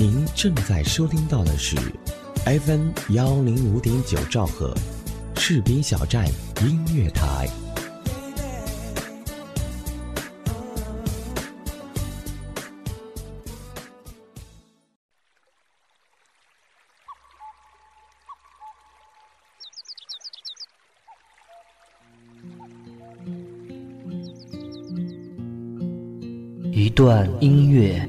您正在收听到的是 FM 幺零五点九兆赫，士兵小站音乐台。一段音乐，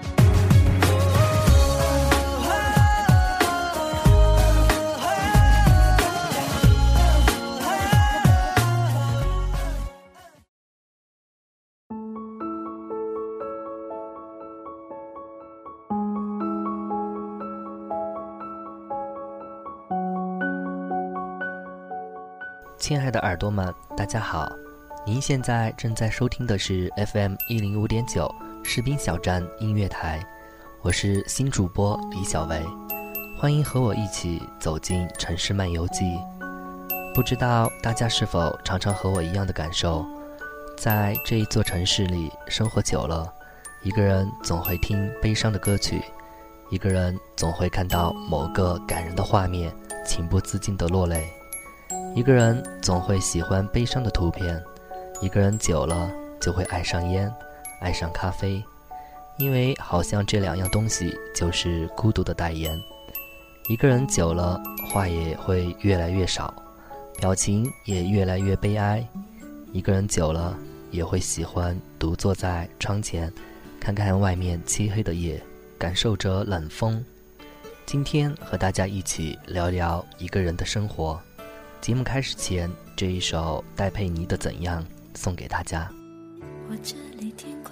亲爱的耳朵们，大家好！您现在正在收听的是 FM 一零五点九士兵小站音乐台，我是新主播李小维，欢迎和我一起走进城市漫游记。不知道大家是否常常和我一样的感受，在这一座城市里生活久了，一个人总会听悲伤的歌曲，一个人总会看到某个感人的画面，情不自禁的落泪。一个人总会喜欢悲伤的图片，一个人久了就会爱上烟，爱上咖啡，因为好像这两样东西就是孤独的代言。一个人久了，话也会越来越少，表情也越来越悲哀。一个人久了，也会喜欢独坐在窗前，看看外面漆黑的夜，感受着冷风。今天和大家一起聊聊一个人的生活。节目开始前，这一首戴佩妮的《怎样》送给大家。我这里天快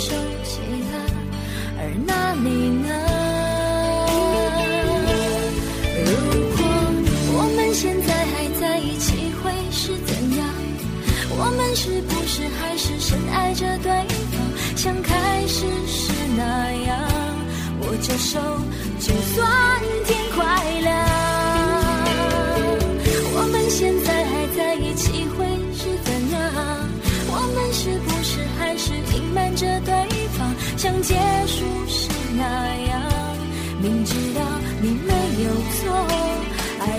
不哭了，我把照片也收起了，而那你呢？如果我们现在还在一起，会是怎样？我们是不是还是深爱着对方，像开始时那样？握着手，就算天快亮。着对方，像结束时那样？明知道你没有错，爱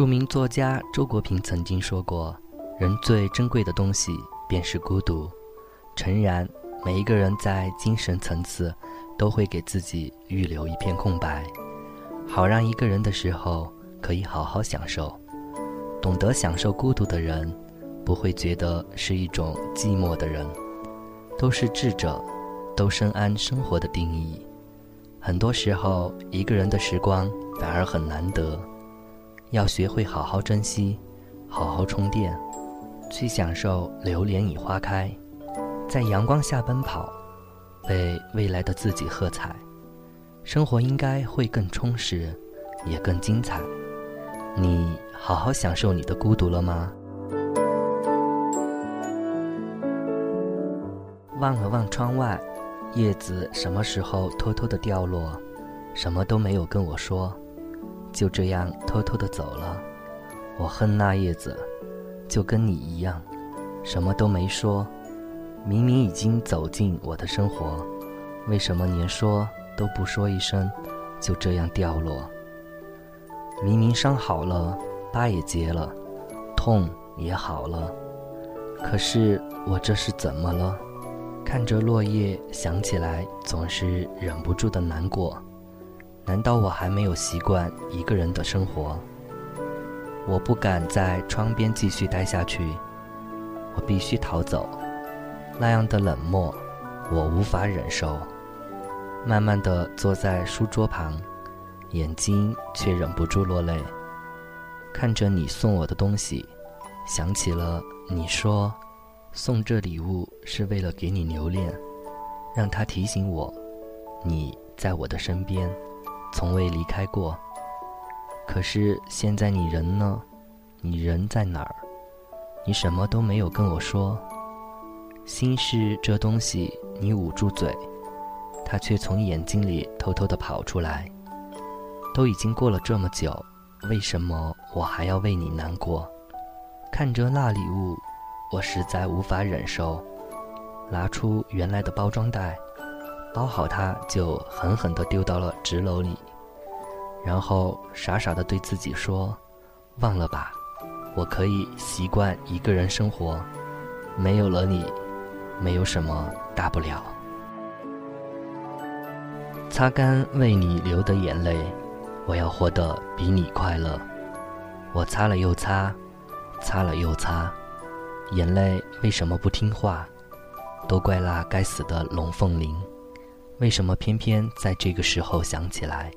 著名作家周国平曾经说过：“人最珍贵的东西便是孤独。”诚然，每一个人在精神层次都会给自己预留一片空白，好让一个人的时候可以好好享受。懂得享受孤独的人，不会觉得是一种寂寞的人，都是智者，都深谙生活的定义。很多时候，一个人的时光反而很难得。要学会好好珍惜，好好充电，去享受流连已花开，在阳光下奔跑，为未来的自己喝彩。生活应该会更充实，也更精彩。你好好享受你的孤独了吗？望了望窗外，叶子什么时候偷偷的掉落？什么都没有跟我说。就这样偷偷的走了，我恨那叶子，就跟你一样，什么都没说。明明已经走进我的生活，为什么连说都不说一声，就这样掉落？明明伤好了，疤也结了，痛也好了，可是我这是怎么了？看着落叶，想起来总是忍不住的难过。难道我还没有习惯一个人的生活？我不敢在窗边继续待下去，我必须逃走。那样的冷漠，我无法忍受。慢慢的坐在书桌旁，眼睛却忍不住落泪。看着你送我的东西，想起了你说，送这礼物是为了给你留恋，让它提醒我，你在我的身边。从未离开过，可是现在你人呢？你人在哪儿？你什么都没有跟我说。心事这东西，你捂住嘴，它却从眼睛里偷偷地跑出来。都已经过了这么久，为什么我还要为你难过？看着那礼物，我实在无法忍受。拿出原来的包装袋。包好它，就狠狠地丢到了纸篓里，然后傻傻地对自己说：“忘了吧，我可以习惯一个人生活，没有了你，没有什么大不了。”擦干为你流的眼泪，我要活得比你快乐。我擦了又擦，擦了又擦，眼泪为什么不听话？都怪那该死的龙凤铃。为什么偏偏在这个时候想起来？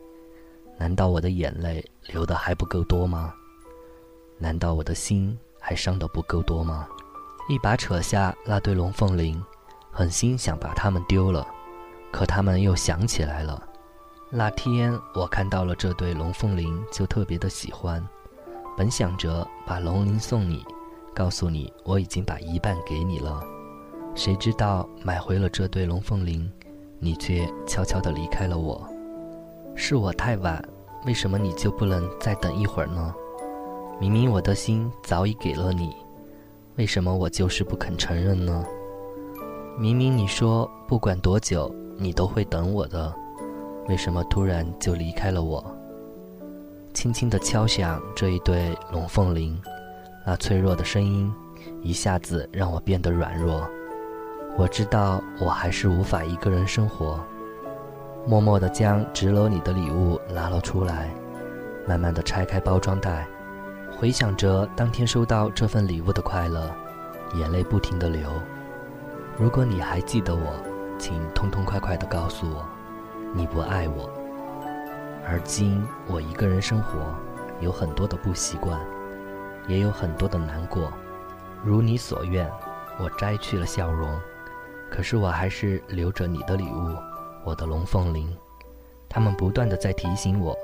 难道我的眼泪流的还不够多吗？难道我的心还伤得不够多吗？一把扯下那对龙凤铃，狠心想把它们丢了，可他们又想起来了。那天我看到了这对龙凤铃，就特别的喜欢。本想着把龙鳞送你，告诉你我已经把一半给你了，谁知道买回了这对龙凤铃，你却悄悄地离开了我。是我太晚，为什么你就不能再等一会儿呢？明明我的心早已给了你，为什么我就是不肯承认呢？明明你说不管多久你都会等我的，为什么突然就离开了我？轻轻地敲响这一对龙凤铃，那脆弱的声音一下子让我变得软弱。我知道我还是无法一个人生活，默默地将纸篓里的礼物拿了出来，慢慢地拆开包装袋，回想着当天收到这份礼物的快乐，眼泪不停地流。如果你还记得我，请痛痛快快地告诉我，你不爱我。而今我一个人生活，有很多的不习惯，也有很多的难过。如你所愿，我摘去了笑容，可是我还是留着你的礼物，我的龙凤铃。他们不断的在提醒我，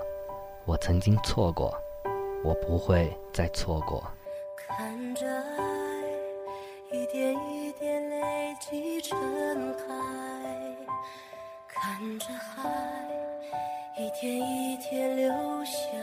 我曾经错过，我不会再错过。看着爱一点一点累积成海，看着海。一天一天流向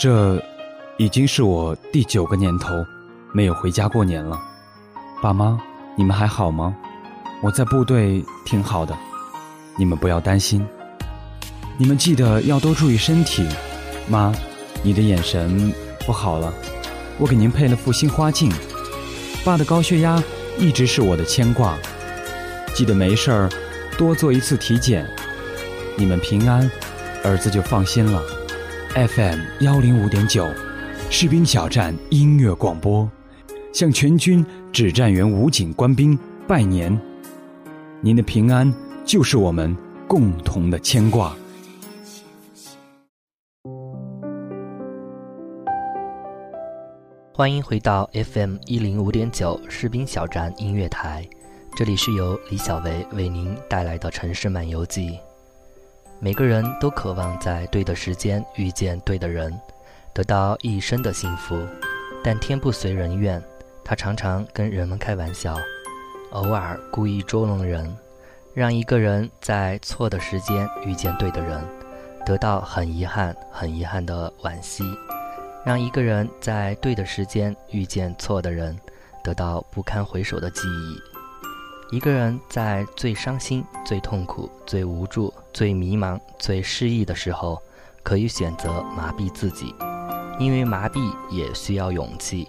这已经是我第九个年头没有回家过年了。爸妈，你们还好吗？我在部队挺好的，你们不要担心。你们记得要多注意身体。妈，你的眼神不好了，我给您配了副新花镜。爸的高血压一直是我的牵挂，记得没事儿多做一次体检。你们平安，儿子就放心了。FM 幺零五点九，士兵小站音乐广播，向全军指战员武警官兵拜年。您的平安就是我们共同的牵挂。欢迎回到 FM 一零五点九士兵小站音乐台，这里是由李小维为您带来的城市漫游记。每个人都渴望在对的时间遇见对的人，得到一生的幸福。但天不随人愿，他常常跟人们开玩笑，偶尔故意捉弄人，让一个人在错的时间遇见对的人，得到很遗憾、很遗憾的惋惜；让一个人在对的时间遇见错的人，得到不堪回首的记忆。一个人在最伤心、最痛苦、最无助、最迷茫、最失意的时候，可以选择麻痹自己，因为麻痹也需要勇气。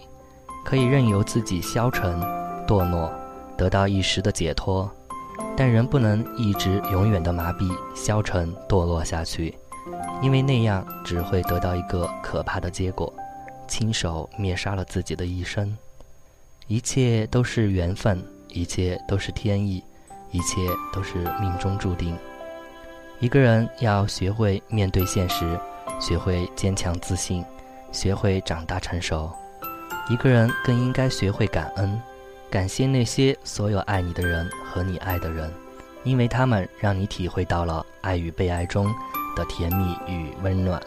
可以任由自己消沉、堕落，得到一时的解脱，但人不能一直永远的麻痹、消沉、堕落下去，因为那样只会得到一个可怕的结果：亲手灭杀了自己的一生。一切都是缘分。一切都是天意，一切都是命中注定。一个人要学会面对现实，学会坚强自信，学会长大成熟。一个人更应该学会感恩，感谢那些所有爱你的人和你爱的人，因为他们让你体会到了爱与被爱中的甜蜜与温暖。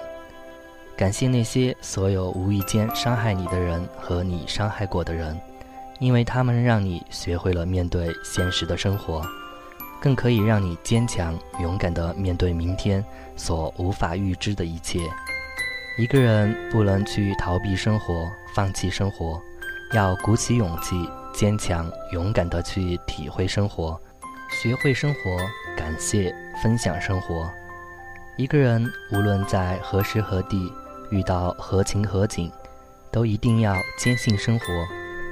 感谢那些所有无意间伤害你的人和你伤害过的人。因为他们让你学会了面对现实的生活，更可以让你坚强勇敢地面对明天所无法预知的一切。一个人不能去逃避生活、放弃生活，要鼓起勇气、坚强勇敢地去体会生活，学会生活，感谢分享生活。一个人无论在何时何地遇到何情何景，都一定要坚信生活。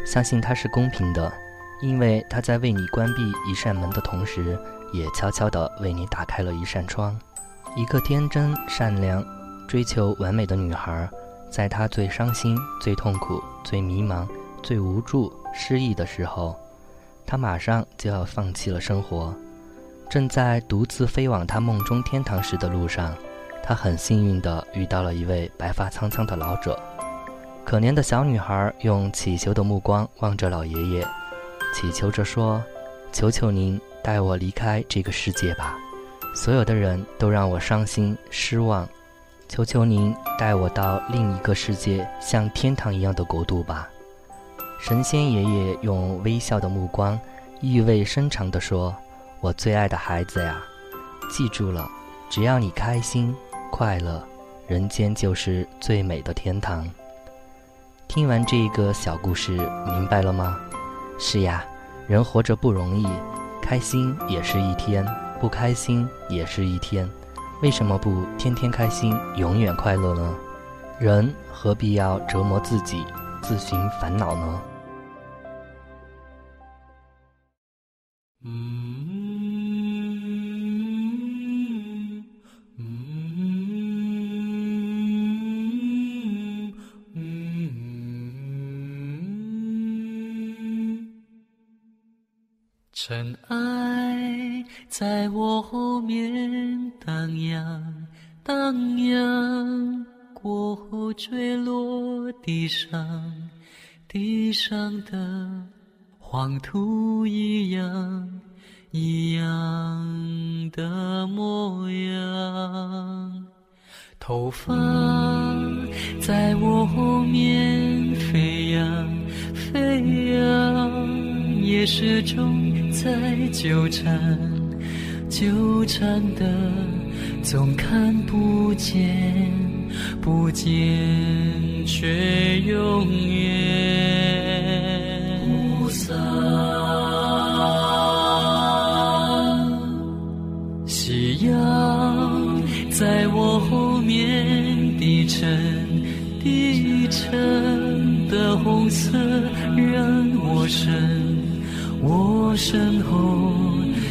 相信它是公平的，因为他在为你关闭一扇门的同时，也悄悄地为你打开了一扇窗。一个天真、善良、追求完美的女孩，在她最伤心、最痛苦、最迷茫、最无助、失意的时候，她马上就要放弃了生活。正在独自飞往她梦中天堂时的路上，她很幸运地遇到了一位白发苍苍的老者。可怜的小女孩用乞求的目光望着老爷爷，祈求着说：“求求您带我离开这个世界吧，所有的人都让我伤心失望。求求您带我到另一个世界，像天堂一样的国度吧。”神仙爷爷用微笑的目光，意味深长地说：“我最爱的孩子呀，记住了，只要你开心快乐，人间就是最美的天堂。”听完这个小故事，明白了吗？是呀，人活着不容易，开心也是一天，不开心也是一天。为什么不天天开心，永远快乐呢？人何必要折磨自己，自寻烦恼呢？嗯尘埃在我后面荡漾，荡漾过后坠落地上，地上的黄土一样一样的模样，头发在我后面飞扬，飞扬。也始终在纠缠，纠缠的总看不见不见却永远。不散，夕阳在我后面低沉低沉的红色让我深，我身后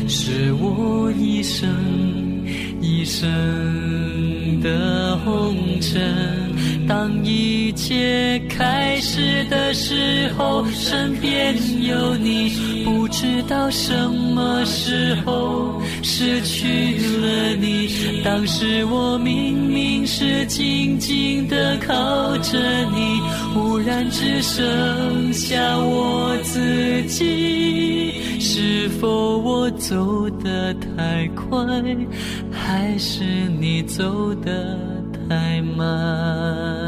是我一生一生的红尘。当一切开始的时候，身边有你，不知道什么时候失去了你。当时我明明是静静的靠着你，忽然只剩下我自己。是否我走得太快，还是你走得太慢？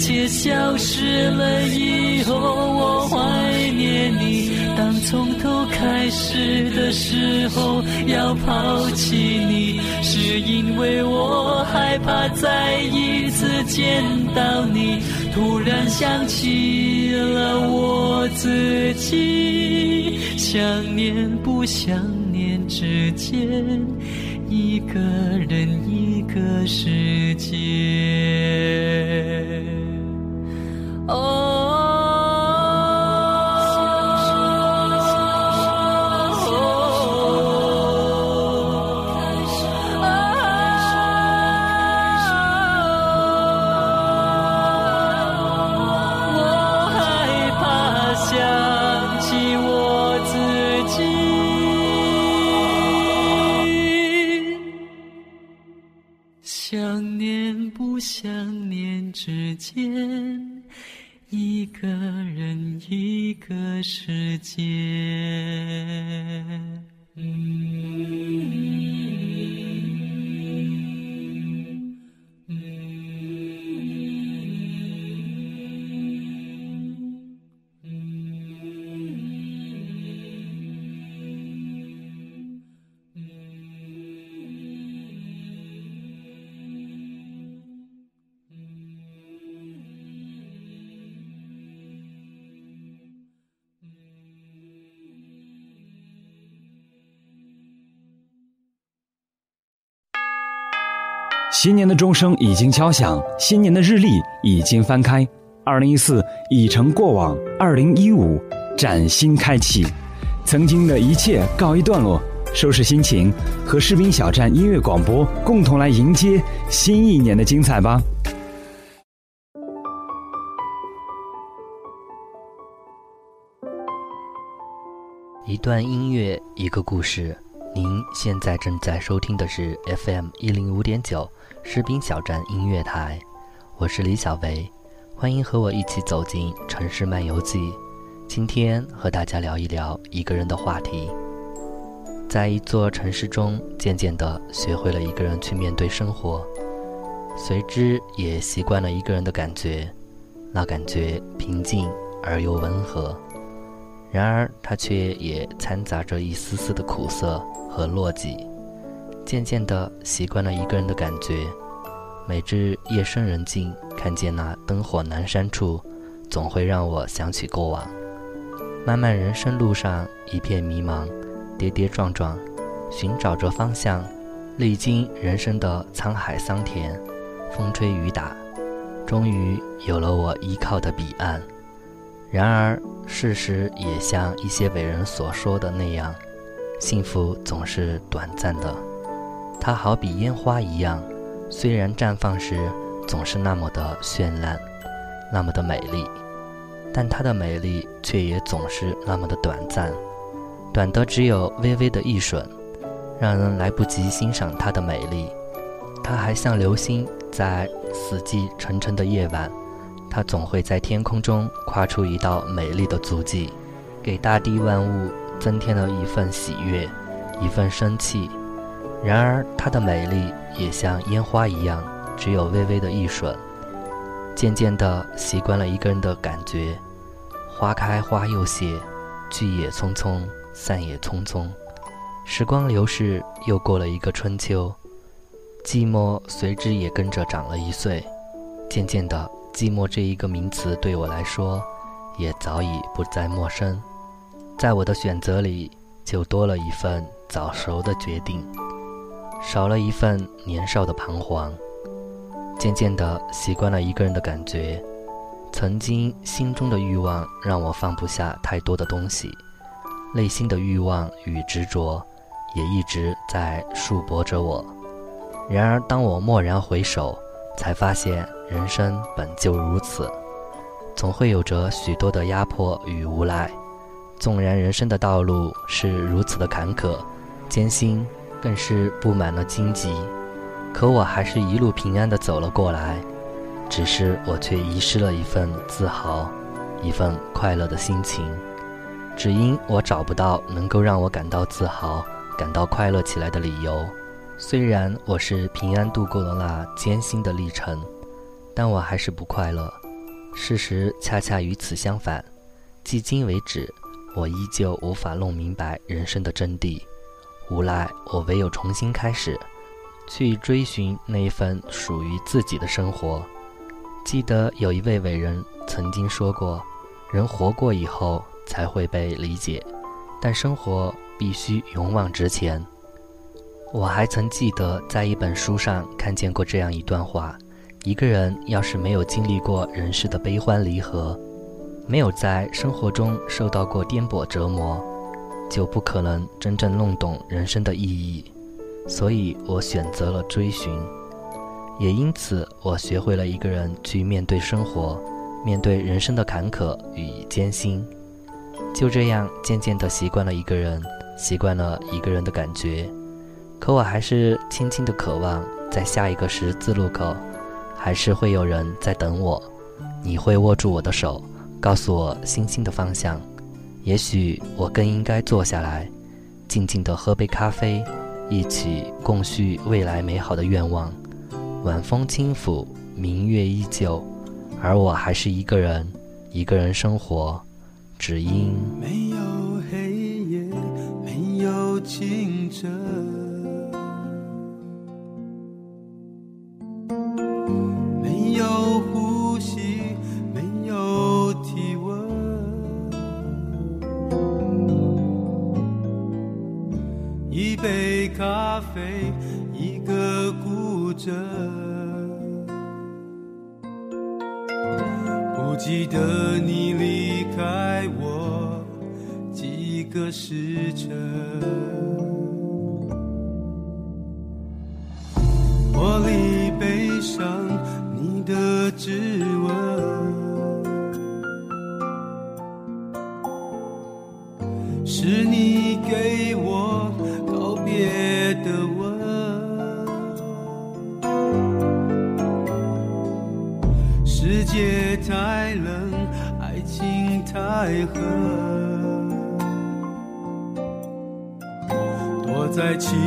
切消失了以后，我怀念你。当从头开始的时候，要抛弃你，是因为我害怕再一次见到你。突然想起了我自己，想念不想念之间。一个人，一个世界。Oh. 一个人，一个世界。新年的钟声已经敲响，新年的日历已经翻开，二零一四已成过往，二零一五崭新开启，曾经的一切告一段落，收拾心情，和士兵小站音乐广播共同来迎接新一年的精彩吧。一段音乐，一个故事。您现在正在收听的是 FM 一零五点九。士兵小站音乐台，我是李小维，欢迎和我一起走进城市漫游记。今天和大家聊一聊一个人的话题。在一座城市中，渐渐地学会了一个人去面对生活，随之也习惯了一个人的感觉，那感觉平静而又温和。然而，它却也掺杂着一丝丝的苦涩和落寂。渐渐地习惯了一个人的感觉，每至夜深人静，看见那灯火阑珊处，总会让我想起过往。漫漫人生路上一片迷茫，跌跌撞撞，寻找着方向，历经人生的沧海桑田，风吹雨打，终于有了我依靠的彼岸。然而，事实也像一些伟人所说的那样，幸福总是短暂的。它好比烟花一样，虽然绽放时总是那么的绚烂，那么的美丽，但它的美丽却也总是那么的短暂，短得只有微微的一瞬，让人来不及欣赏它的美丽。它还像流星，在死寂沉沉的夜晚，它总会在天空中跨出一道美丽的足迹，给大地万物增添了一份喜悦，一份生气。然而，它的美丽也像烟花一样，只有微微的一瞬。渐渐地习惯了一个人的感觉，花开花又谢，聚也匆匆，散也匆匆。时光流逝，又过了一个春秋。寂寞随之也跟着长了一岁。渐渐的，寂寞这一个名词对我来说，也早已不再陌生。在我的选择里，就多了一份早熟的决定，少了一份年少的彷徨。渐渐的，习惯了一个人的感觉。曾经心中的欲望让我放不下太多的东西，内心的欲望与执着也一直在束缚着我。然而，当我蓦然回首，才发现人生本就如此，总会有着许多的压迫与无奈。纵然人生的道路是如此的坎坷、艰辛，更是布满了荆棘，可我还是一路平安地走了过来。只是我却遗失了一份自豪，一份快乐的心情，只因我找不到能够让我感到自豪、感到快乐起来的理由。虽然我是平安度过了那艰辛的历程，但我还是不快乐。事实恰恰与此相反，迄今为止，我依旧无法弄明白人生的真谛。无奈，我唯有重新开始，去追寻那一份属于自己的生活。记得有一位伟人曾经说过：“人活过以后才会被理解，但生活必须勇往直前。”我还曾记得在一本书上看见过这样一段话：一个人要是没有经历过人世的悲欢离合，没有在生活中受到过颠簸折磨，就不可能真正弄懂人生的意义。所以我选择了追寻。也因此，我学会了一个人去面对生活，面对人生的坎坷与艰辛。就这样，渐渐地习惯了一个人，习惯了一个人的感觉。可我还是轻轻的渴望，在下一个十字路口，还是会有人在等我。你会握住我的手，告诉我星星的方向。也许我更应该坐下来，静静地喝杯咖啡，一起共叙未来美好的愿望。晚风轻抚，明月依旧，而我还是一个人，一个人生活，只因没有黑夜，没有清晨，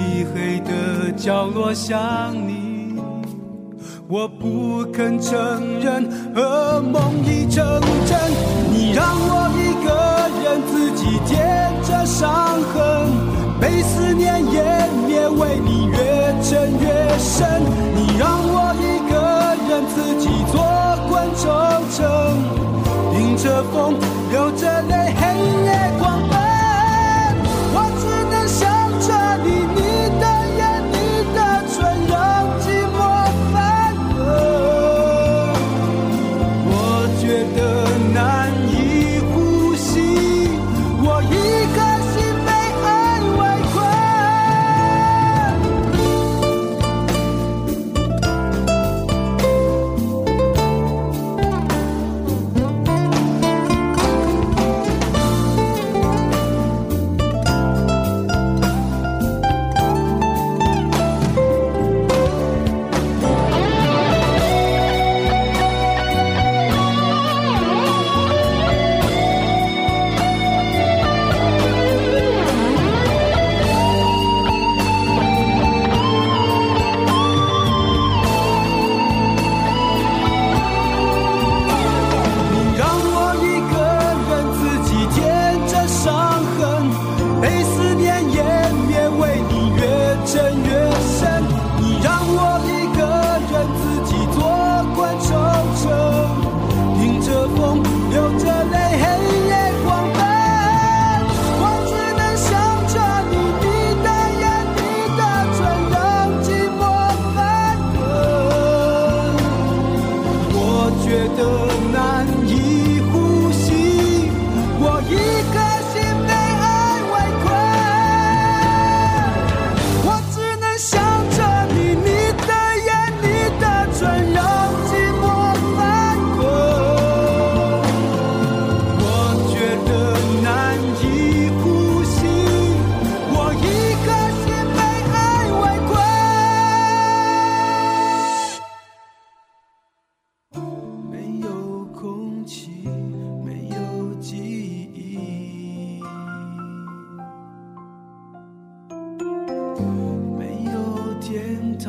漆黑的角落想你，我不肯承认，噩梦已成真。你让我一个人自己舔着伤痕，被思念湮灭，为你越沉越深。你让我一个人自己坐滚愁城。迎着风，流着泪，黑夜狂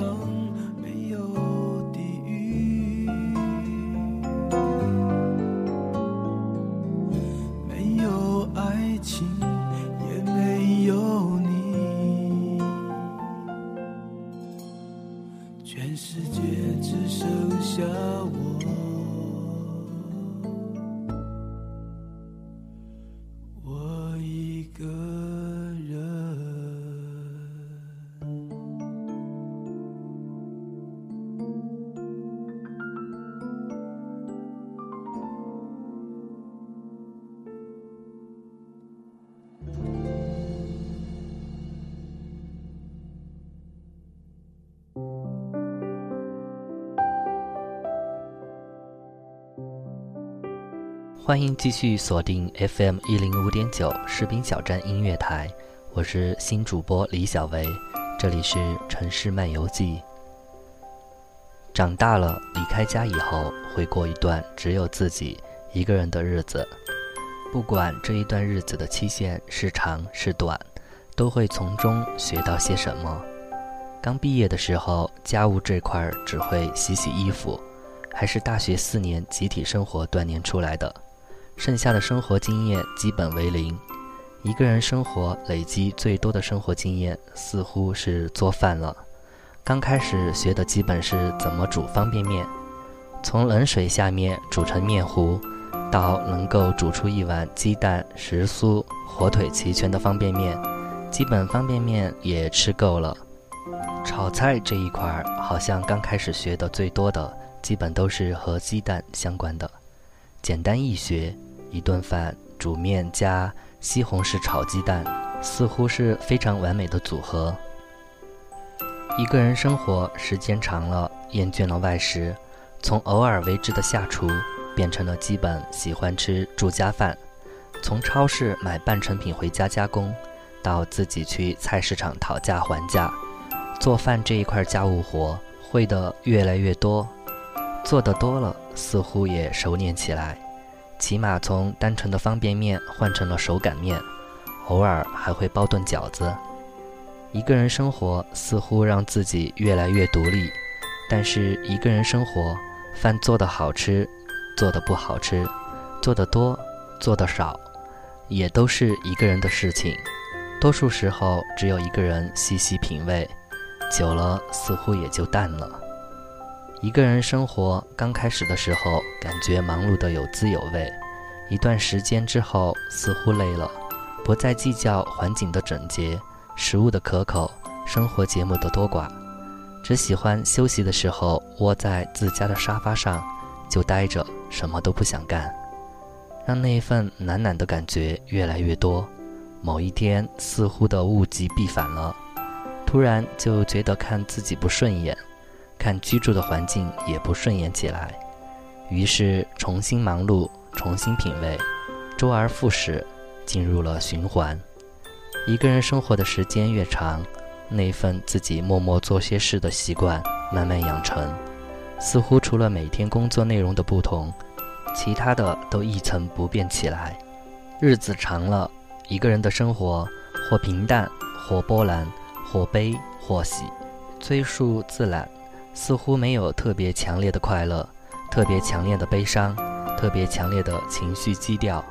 堂，欢迎继续锁定 FM 一零五点九士兵小站音乐台，我是新主播李小维，这里是城市漫游记。长大了，离开家以后，会过一段只有自己一个人的日子。不管这一段日子的期限是长是短，都会从中学到些什么。刚毕业的时候，家务这块儿只会洗洗衣服，还是大学四年集体生活锻炼出来的。剩下的生活经验基本为零。一个人生活累积最多的生活经验，似乎是做饭了。刚开始学的基本是怎么煮方便面，从冷水下面煮成面糊，到能够煮出一碗鸡蛋、时蔬、火腿齐全的方便面，基本方便面也吃够了。炒菜这一块儿，好像刚开始学的最多的，基本都是和鸡蛋相关的，简单易学。一顿饭煮面加西红柿炒鸡蛋，似乎是非常完美的组合。一个人生活时间长了，厌倦了外食，从偶尔为之的下厨，变成了基本喜欢吃住家饭。从超市买半成品回家加工，到自己去菜市场讨价还价，做饭这一块家务活会的越来越多，做的多了，似乎也熟练起来。起码从单纯的方便面换成了手擀面，偶尔还会包顿饺子。一个人生活似乎让自己越来越独立，但是一个人生活，饭做得好吃，做得不好吃，做得多，做得少，也都是一个人的事情。多数时候只有一个人细细品味，久了似乎也就淡了。一个人生活刚开始的时候，感觉忙碌的有滋有味；一段时间之后，似乎累了，不再计较环境的整洁、食物的可口、生活节目的多寡，只喜欢休息的时候窝在自家的沙发上，就待着，什么都不想干，让那一份懒懒的感觉越来越多。某一天，似乎的物极必反了，突然就觉得看自己不顺眼。看居住的环境也不顺眼起来，于是重新忙碌，重新品味，周而复始，进入了循环。一个人生活的时间越长，那份自己默默做些事的习惯慢慢养成，似乎除了每天工作内容的不同，其他的都一成不变起来。日子长了，一个人的生活或平淡，或波澜，或悲，或喜，追溯自然。似乎没有特别强烈的快乐，特别强烈的悲伤，特别强烈的情绪基调，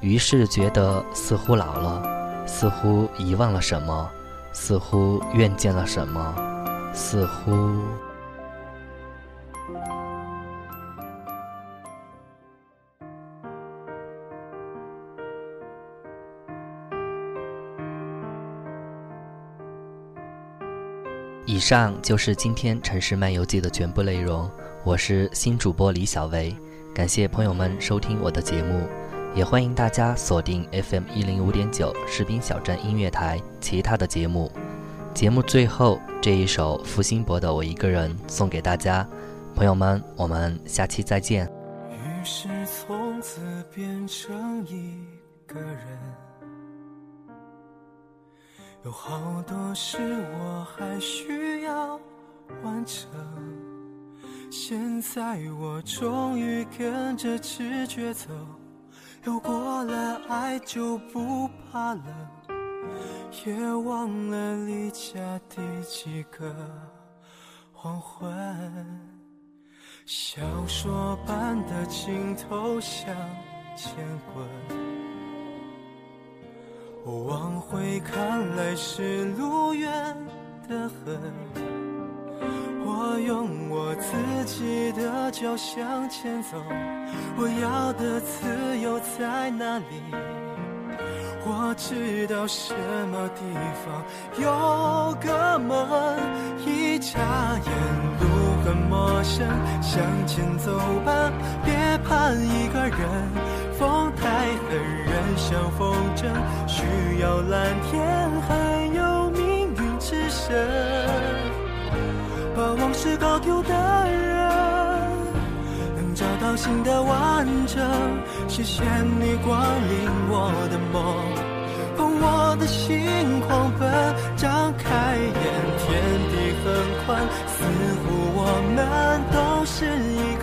于是觉得似乎老了，似乎遗忘了什么，似乎怨见了什么，似乎。以上就是今天城市漫游记的全部内容。我是新主播李小维，感谢朋友们收听我的节目，也欢迎大家锁定 FM 一零五点九士兵小镇音乐台其他的节目。节目最后这一首付辛博的《我一个人》送给大家，朋友们，我们下期再见。于是从此变成一个人。有好多事我还需要完成，现在我终于跟着直觉走，有过了爱就不怕冷，也忘了离家第几个黄昏，小说般的镜头向前滚。我往回看来是路远的很。我用我自己的脚向前走，我要的自由在哪里？我知道什么地方有个门，一眨眼路很陌生，向前走吧，别怕一个人。风太狠，人像风筝，需要蓝天还有命运之神。把往事搞丢的人，能找到新的完整。谢谢你光临我的梦。我的心狂奔，张开眼，天地很宽，似乎我们都是一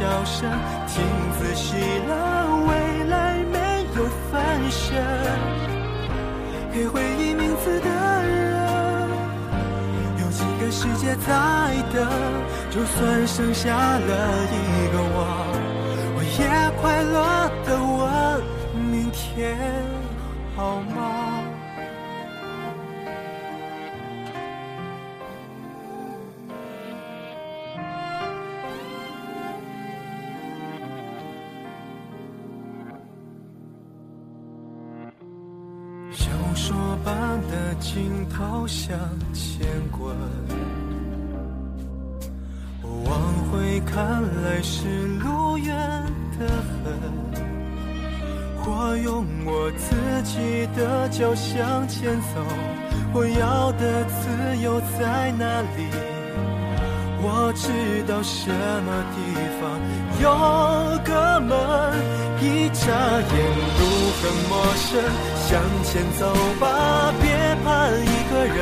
笑声，听仔细了，未来没有分身。给回忆名字的人，有几个世界在等？就算剩下了一个我，我也快乐的问。明天好吗？镜头向前滚，往回看来是路远得很。我用我自己的脚向前走，我要的自由在哪里？我知道什么地方有个门，一眨眼路很陌生，向前走吧，别怕一个人。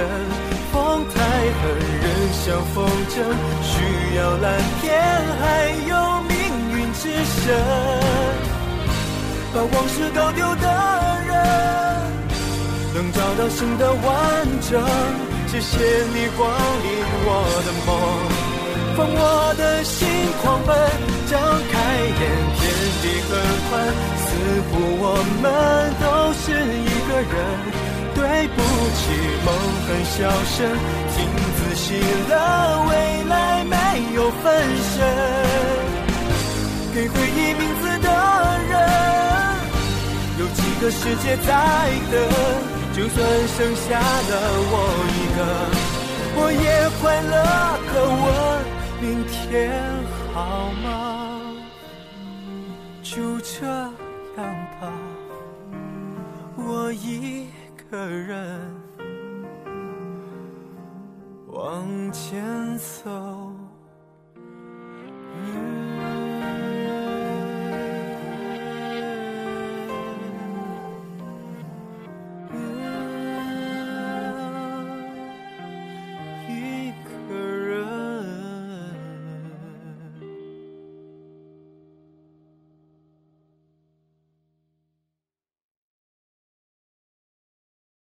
风太狠，人像风筝，需要蓝天，还有命运之神。把往事都丢的人，能找到新的完整。谢谢你光临我的梦，放我的心狂奔，张开眼，天地很宽，似乎我们都是一个人。对不起，梦很小声，听仔细了，未来没有分身，给回忆名字的人。有几个世界在等，就算剩下了我一个，我也快乐可问明天好吗？就这样吧，我一个人往前走